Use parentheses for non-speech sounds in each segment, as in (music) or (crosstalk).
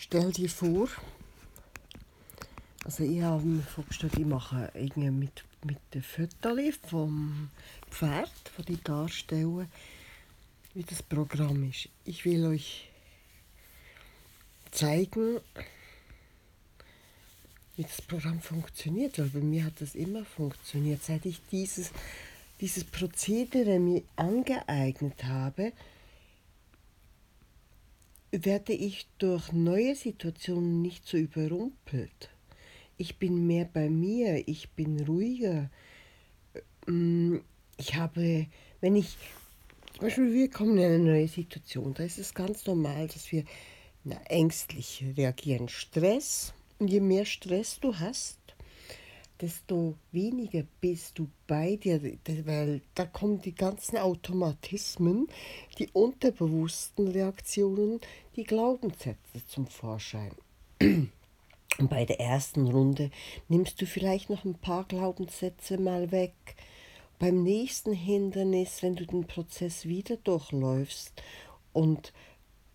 Stell dir vor, also ich habe mir vorgestellt, ich mache irgendwie mit, mit den Fotos vom Pferd, von die darstellen, wie das Programm ist. Ich will euch zeigen, wie das Programm funktioniert, weil bei mir hat das immer funktioniert. Seit ich dieses, dieses Prozedere mir angeeignet habe, werde ich durch neue Situationen nicht so überrumpelt. Ich bin mehr bei mir, ich bin ruhiger. Mm, ich habe, wenn ich, zum Beispiel wir kommen in eine neue Situation, da ist es ganz normal, dass wir na, ängstlich reagieren. Stress, je mehr Stress du hast, desto weniger bist du bei dir, weil da kommen die ganzen Automatismen, die unterbewussten Reaktionen, die Glaubenssätze zum Vorschein. Und bei der ersten Runde nimmst du vielleicht noch ein paar Glaubenssätze mal weg. Beim nächsten Hindernis, wenn du den Prozess wieder durchläufst und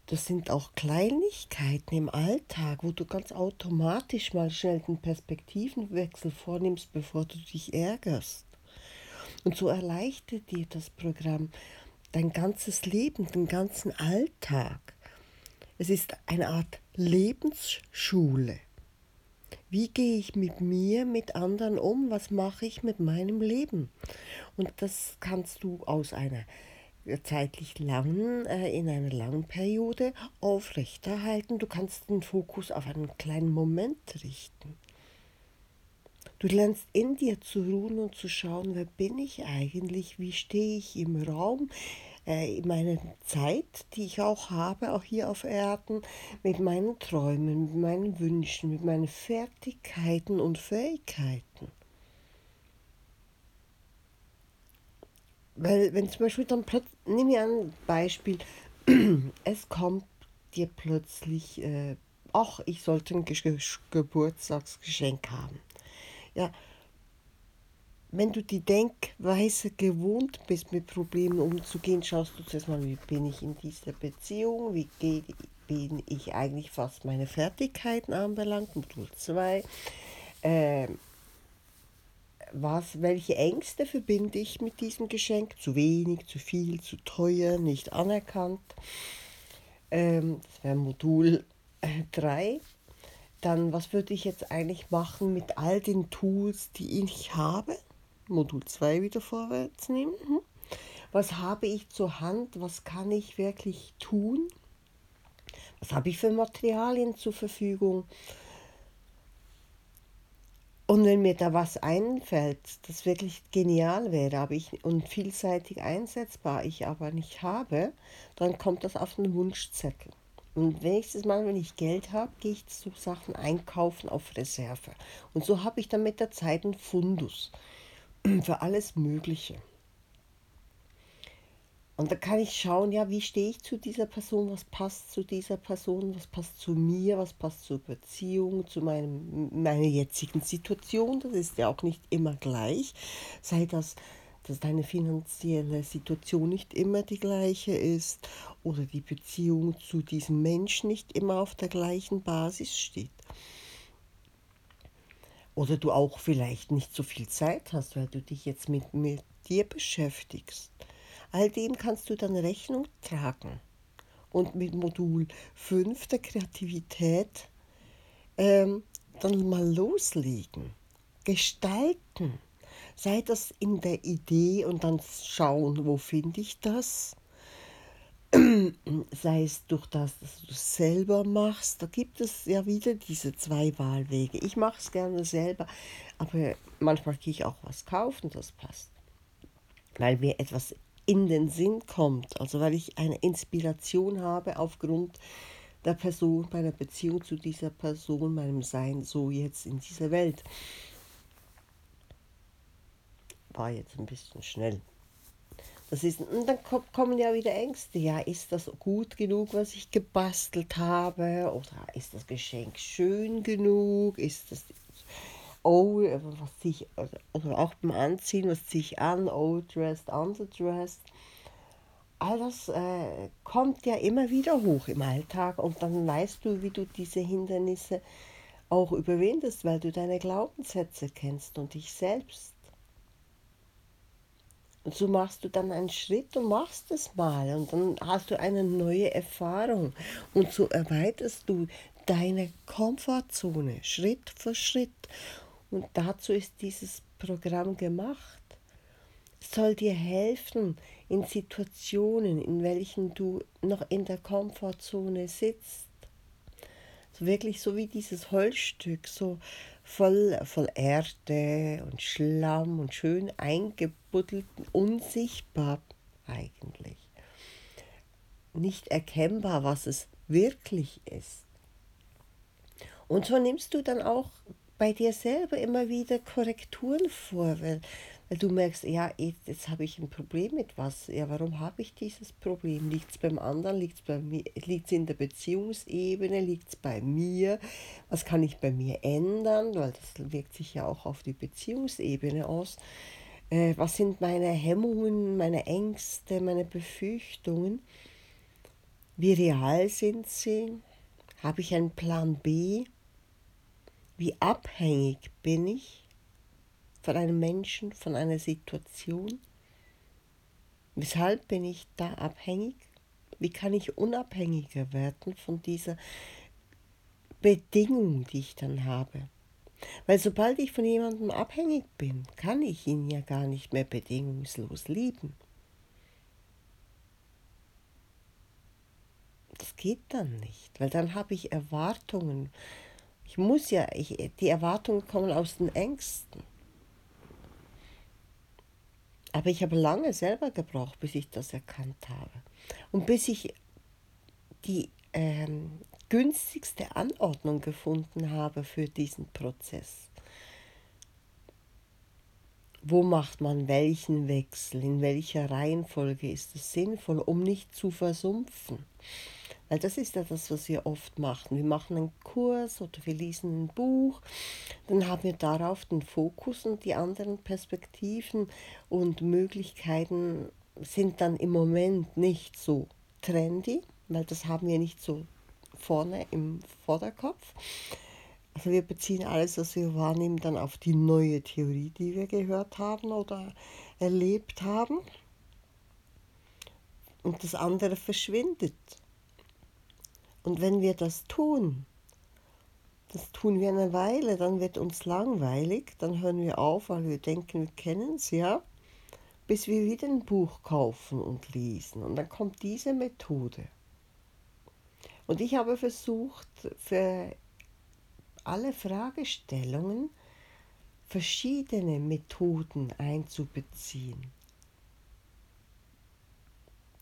das sind auch Kleinigkeiten im Alltag, wo du ganz automatisch mal schnell den Perspektivenwechsel vornimmst, bevor du dich ärgerst. Und so erleichtert dir das Programm dein ganzes Leben, den ganzen Alltag. Es ist eine Art Lebensschule. Wie gehe ich mit mir, mit anderen um? Was mache ich mit meinem Leben? Und das kannst du aus einer zeitlich langen, äh, in einer langen Periode aufrechterhalten. Du kannst den Fokus auf einen kleinen Moment richten. Du lernst in dir zu ruhen und zu schauen, wer bin ich eigentlich, wie stehe ich im Raum, äh, in meiner Zeit, die ich auch habe, auch hier auf Erden, mit meinen Träumen, mit meinen Wünschen, mit meinen Fertigkeiten und Fähigkeiten. Weil wenn zum Beispiel dann plötzlich, nimm mir ein Beispiel, (clears throat) es kommt dir plötzlich, äh, ach, ich sollte ein Ge Geburtstagsgeschenk haben. Ja, wenn du die Denkweise gewohnt bist, mit Problemen umzugehen, schaust du zuerst mal, wie bin ich in dieser Beziehung, wie geht, bin ich eigentlich, was meine Fertigkeiten anbelangt, Modul 2. Äh, was, welche Ängste verbinde ich mit diesem Geschenk? Zu wenig, zu viel, zu teuer, nicht anerkannt. Ähm, das wäre Modul 3. Äh, Dann, was würde ich jetzt eigentlich machen mit all den Tools, die ich habe? Modul 2 wieder vorwärts nehmen. Mhm. Was habe ich zur Hand? Was kann ich wirklich tun? Was habe ich für Materialien zur Verfügung? Und wenn mir da was einfällt, das wirklich genial wäre aber ich, und vielseitig einsetzbar, ich aber nicht habe, dann kommt das auf den Wunschzettel. Und nächstes Mal, wenn ich Geld habe, gehe ich so Sachen einkaufen auf Reserve. Und so habe ich dann mit der Zeit einen Fundus für alles Mögliche. Und da kann ich schauen, ja, wie stehe ich zu dieser Person, was passt zu dieser Person, was passt zu mir, was passt zur Beziehung, zu meinem, meiner jetzigen Situation. Das ist ja auch nicht immer gleich. Sei das, dass deine finanzielle Situation nicht immer die gleiche ist oder die Beziehung zu diesem Menschen nicht immer auf der gleichen Basis steht. Oder du auch vielleicht nicht so viel Zeit hast, weil du dich jetzt mit, mit dir beschäftigst. All dem kannst du dann Rechnung tragen. Und mit Modul 5 der Kreativität ähm, dann mal loslegen, gestalten. Sei das in der Idee und dann schauen, wo finde ich das. (clears throat) Sei es durch das, dass du es selber machst. Da gibt es ja wieder diese zwei Wahlwege. Ich mache es gerne selber, aber manchmal gehe ich auch was kaufen, das passt. Weil mir etwas in den Sinn kommt. Also weil ich eine Inspiration habe aufgrund der Person, meiner Beziehung zu dieser Person, meinem Sein so jetzt in dieser Welt. War jetzt ein bisschen schnell. Das ist, und dann kommen ja wieder Ängste. Ja, ist das gut genug, was ich gebastelt habe? Oder ist das Geschenk schön genug? Ist das oh, was ziehe ich, oder auch beim Anziehen, was ziehe ich an, overdressed, underdressed. all das äh, kommt ja immer wieder hoch im Alltag und dann weißt du, wie du diese Hindernisse auch überwindest, weil du deine Glaubenssätze kennst und dich selbst. Und so machst du dann einen Schritt und machst es mal und dann hast du eine neue Erfahrung und so erweiterst du deine Komfortzone Schritt für Schritt. Und dazu ist dieses Programm gemacht. Es soll dir helfen in Situationen, in welchen du noch in der Komfortzone sitzt. So wirklich so wie dieses Holzstück, so voll, voll Erde und Schlamm und schön eingebuddelt, unsichtbar eigentlich. Nicht erkennbar, was es wirklich ist. Und so nimmst du dann auch bei dir selber immer wieder Korrekturen vor, weil, weil du merkst, ja, jetzt habe ich ein Problem mit was. Ja, warum habe ich dieses Problem? Liegt es beim anderen? Liegt es bei mir? Liegt es in der Beziehungsebene? Liegt es bei mir? Was kann ich bei mir ändern? Weil das wirkt sich ja auch auf die Beziehungsebene aus. Äh, was sind meine Hemmungen, meine Ängste, meine Befürchtungen? Wie real sind sie? Habe ich einen Plan B? Wie abhängig bin ich von einem Menschen, von einer Situation? Weshalb bin ich da abhängig? Wie kann ich unabhängiger werden von dieser Bedingung, die ich dann habe? Weil sobald ich von jemandem abhängig bin, kann ich ihn ja gar nicht mehr bedingungslos lieben. Das geht dann nicht, weil dann habe ich Erwartungen. Ich muss ja, ich, die Erwartungen kommen aus den Ängsten. Aber ich habe lange selber gebraucht, bis ich das erkannt habe. Und bis ich die ähm, günstigste Anordnung gefunden habe für diesen Prozess. Wo macht man welchen Wechsel? In welcher Reihenfolge ist es sinnvoll, um nicht zu versumpfen? Weil das ist ja das, was wir oft machen. Wir machen einen Kurs oder wir lesen ein Buch, dann haben wir darauf den Fokus und die anderen Perspektiven und Möglichkeiten sind dann im Moment nicht so trendy, weil das haben wir nicht so vorne im Vorderkopf. Also wir beziehen alles, was wir wahrnehmen, dann auf die neue Theorie, die wir gehört haben oder erlebt haben. Und das andere verschwindet. Und wenn wir das tun, das tun wir eine Weile, dann wird uns langweilig, dann hören wir auf, weil wir denken, wir kennen es ja, bis wir wieder ein Buch kaufen und lesen. Und dann kommt diese Methode. Und ich habe versucht, für alle Fragestellungen verschiedene Methoden einzubeziehen,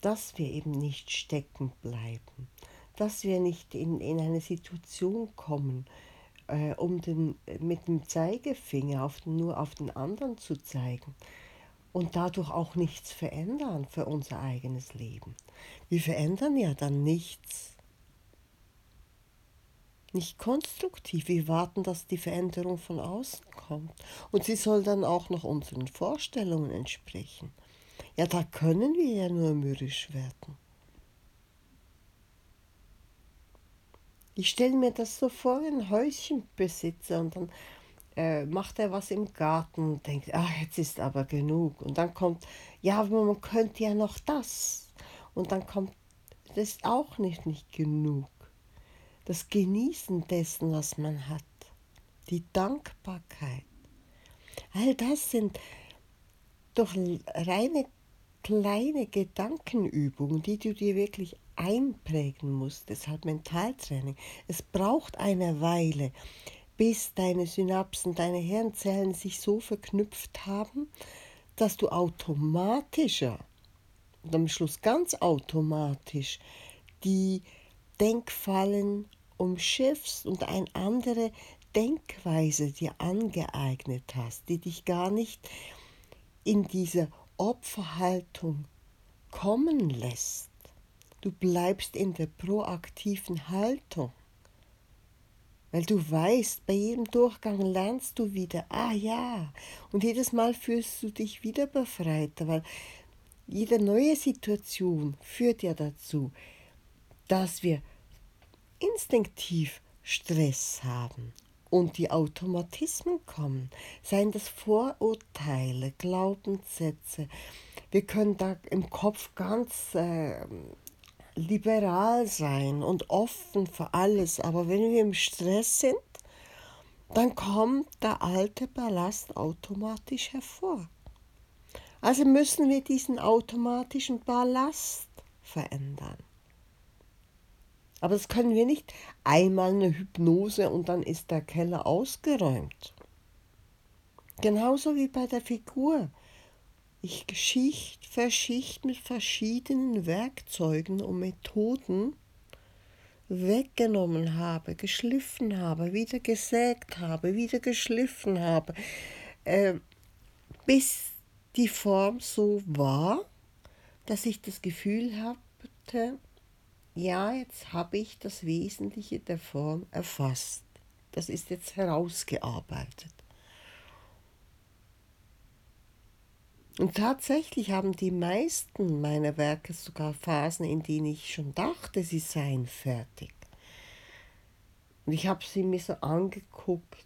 dass wir eben nicht stecken bleiben, dass wir nicht in, in eine Situation kommen, äh, um den, mit dem Zeigefinger auf nur auf den anderen zu zeigen und dadurch auch nichts verändern für unser eigenes Leben. Wir verändern ja dann nichts. Nicht konstruktiv. Wir warten, dass die Veränderung von außen kommt. Und sie soll dann auch noch unseren Vorstellungen entsprechen. Ja, da können wir ja nur mürrisch werden. Ich stelle mir das so vor, ein Häuschenbesitzer und dann äh, macht er was im Garten und denkt, ah, jetzt ist aber genug. Und dann kommt, ja, aber man könnte ja noch das. Und dann kommt, das ist auch nicht, nicht genug. Das Genießen dessen, was man hat. Die Dankbarkeit. All das sind doch reine kleine Gedankenübungen, die du dir wirklich einprägen musst. Deshalb Mentaltraining. Es braucht eine Weile, bis deine Synapsen, deine Hirnzellen sich so verknüpft haben, dass du automatischer und am Schluss ganz automatisch die Denkfallen umschiffst und eine andere Denkweise dir angeeignet hast, die dich gar nicht in diese Opferhaltung kommen lässt. Du bleibst in der proaktiven Haltung. Weil du weißt, bei jedem Durchgang lernst du wieder, ah ja, und jedes Mal fühlst du dich wieder befreiter, weil jede neue Situation führt ja dazu, dass wir instinktiv Stress haben und die Automatismen kommen, seien das Vorurteile, Glaubenssätze. Wir können da im Kopf ganz äh, liberal sein und offen für alles, aber wenn wir im Stress sind, dann kommt der alte Ballast automatisch hervor. Also müssen wir diesen automatischen Ballast verändern. Aber das können wir nicht einmal eine Hypnose und dann ist der Keller ausgeräumt. Genauso wie bei der Figur. Ich Schicht für Schicht mit verschiedenen Werkzeugen und Methoden weggenommen habe, geschliffen habe, wieder gesägt habe, wieder geschliffen habe, äh, bis die Form so war, dass ich das Gefühl hatte, ja, jetzt habe ich das Wesentliche der Form erfasst. Das ist jetzt herausgearbeitet. Und tatsächlich haben die meisten meiner Werke sogar Phasen, in denen ich schon dachte, sie seien fertig. Und ich habe sie mir so angeguckt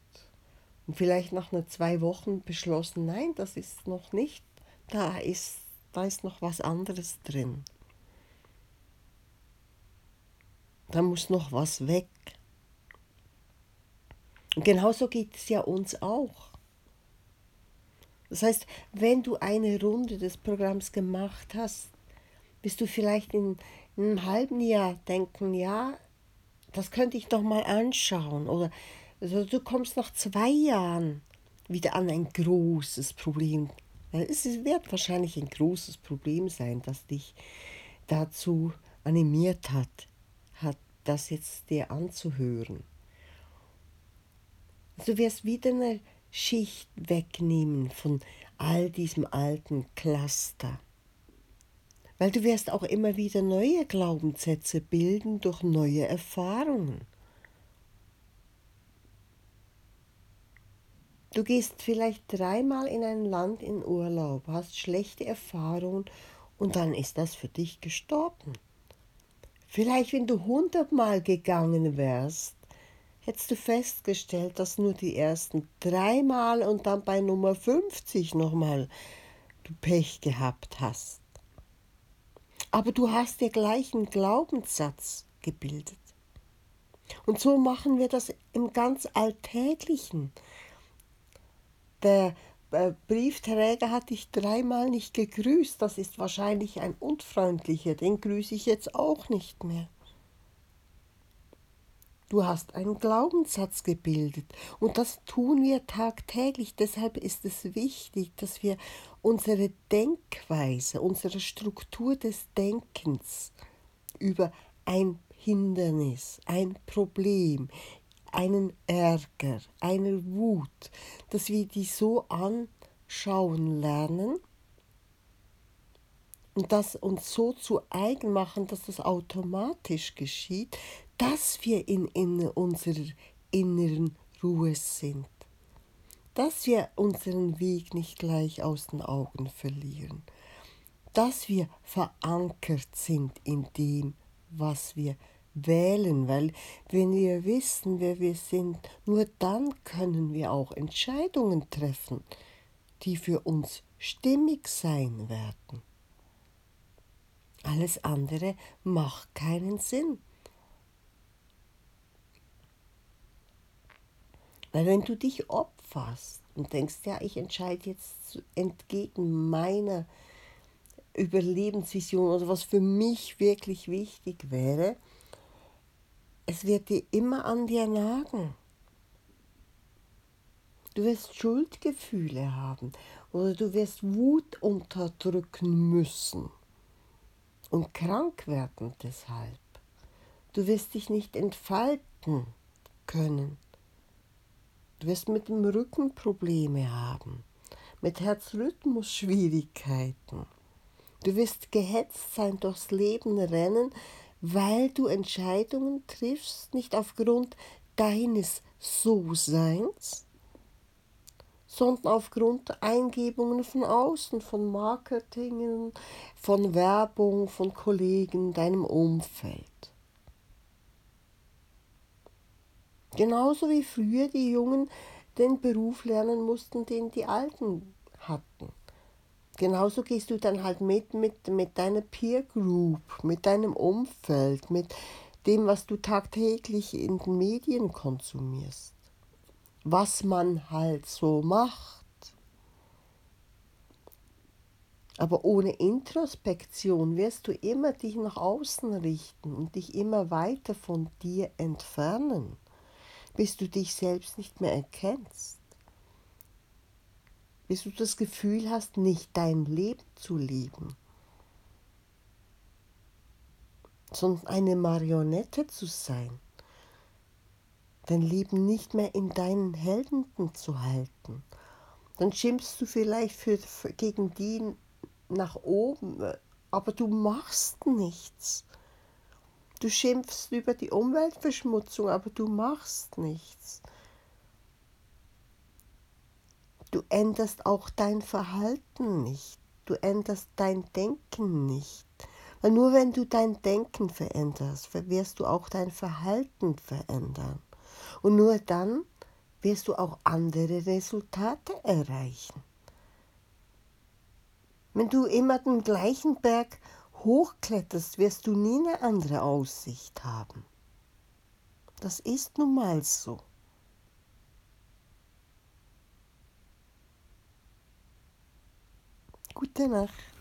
und vielleicht nach einer zwei Wochen beschlossen, nein, das ist noch nicht, da ist, da ist noch was anderes drin. Da muss noch was weg. Und genauso geht es ja uns auch. Das heißt, wenn du eine Runde des Programms gemacht hast, wirst du vielleicht in, in einem halben Jahr denken, ja, das könnte ich doch mal anschauen. Oder also du kommst nach zwei Jahren wieder an ein großes Problem. Es wird wahrscheinlich ein großes Problem sein, das dich dazu animiert hat, hat das jetzt dir anzuhören. Du wirst wieder eine Schicht wegnehmen von all diesem alten Cluster. Weil du wirst auch immer wieder neue Glaubenssätze bilden durch neue Erfahrungen. Du gehst vielleicht dreimal in ein Land in Urlaub, hast schlechte Erfahrungen und dann ist das für dich gestorben. Vielleicht, wenn du hundertmal gegangen wärst, hättest du festgestellt, dass nur die ersten dreimal und dann bei Nummer 50 nochmal du Pech gehabt hast. Aber du hast dir gleich einen Glaubenssatz gebildet. Und so machen wir das im ganz Alltäglichen. Der äh, Briefträger hat dich dreimal nicht gegrüßt. Das ist wahrscheinlich ein unfreundlicher. Den grüße ich jetzt auch nicht mehr. Du hast einen Glaubenssatz gebildet und das tun wir tagtäglich. Deshalb ist es wichtig, dass wir unsere Denkweise, unsere Struktur des Denkens über ein Hindernis, ein Problem, einen Ärger, eine Wut, dass wir die so anschauen lernen und das uns so zu eigen machen, dass das automatisch geschieht, dass wir in, in unserer inneren Ruhe sind, dass wir unseren Weg nicht gleich aus den Augen verlieren, dass wir verankert sind in dem, was wir wählen, weil wenn wir wissen, wer wir sind, nur dann können wir auch Entscheidungen treffen, die für uns stimmig sein werden. Alles andere macht keinen Sinn. Weil wenn du dich opferst und denkst, ja, ich entscheide jetzt entgegen meiner Überlebensvision oder was für mich wirklich wichtig wäre, es wird dir immer an dir nagen. Du wirst Schuldgefühle haben oder du wirst Wut unterdrücken müssen und krank werden deshalb. Du wirst dich nicht entfalten können. Du wirst mit dem Rücken Probleme haben, mit Herzrhythmus-Schwierigkeiten. Du wirst gehetzt sein, durchs Leben rennen, weil du Entscheidungen triffst, nicht aufgrund deines So-Seins, sondern aufgrund Eingebungen von außen, von Marketing, von Werbung, von Kollegen, deinem Umfeld. Genauso wie früher die Jungen den Beruf lernen mussten, den die Alten hatten. Genauso gehst du dann halt mit, mit, mit deiner Peer Group, mit deinem Umfeld, mit dem, was du tagtäglich in den Medien konsumierst. Was man halt so macht. Aber ohne Introspektion wirst du immer dich nach außen richten und dich immer weiter von dir entfernen, bis du dich selbst nicht mehr erkennst bis du das Gefühl hast, nicht dein Leben zu leben, sondern eine Marionette zu sein, dein Leben nicht mehr in deinen Händen zu halten. Dann schimpfst du vielleicht für, für, gegen die nach oben, aber du machst nichts. Du schimpfst über die Umweltverschmutzung, aber du machst nichts. Du änderst auch dein Verhalten nicht. Du änderst dein Denken nicht. Weil nur wenn du dein Denken veränderst, wirst du auch dein Verhalten verändern. Und nur dann wirst du auch andere Resultate erreichen. Wenn du immer den gleichen Berg hochkletterst, wirst du nie eine andere Aussicht haben. Das ist nun mal so. Gute Nacht.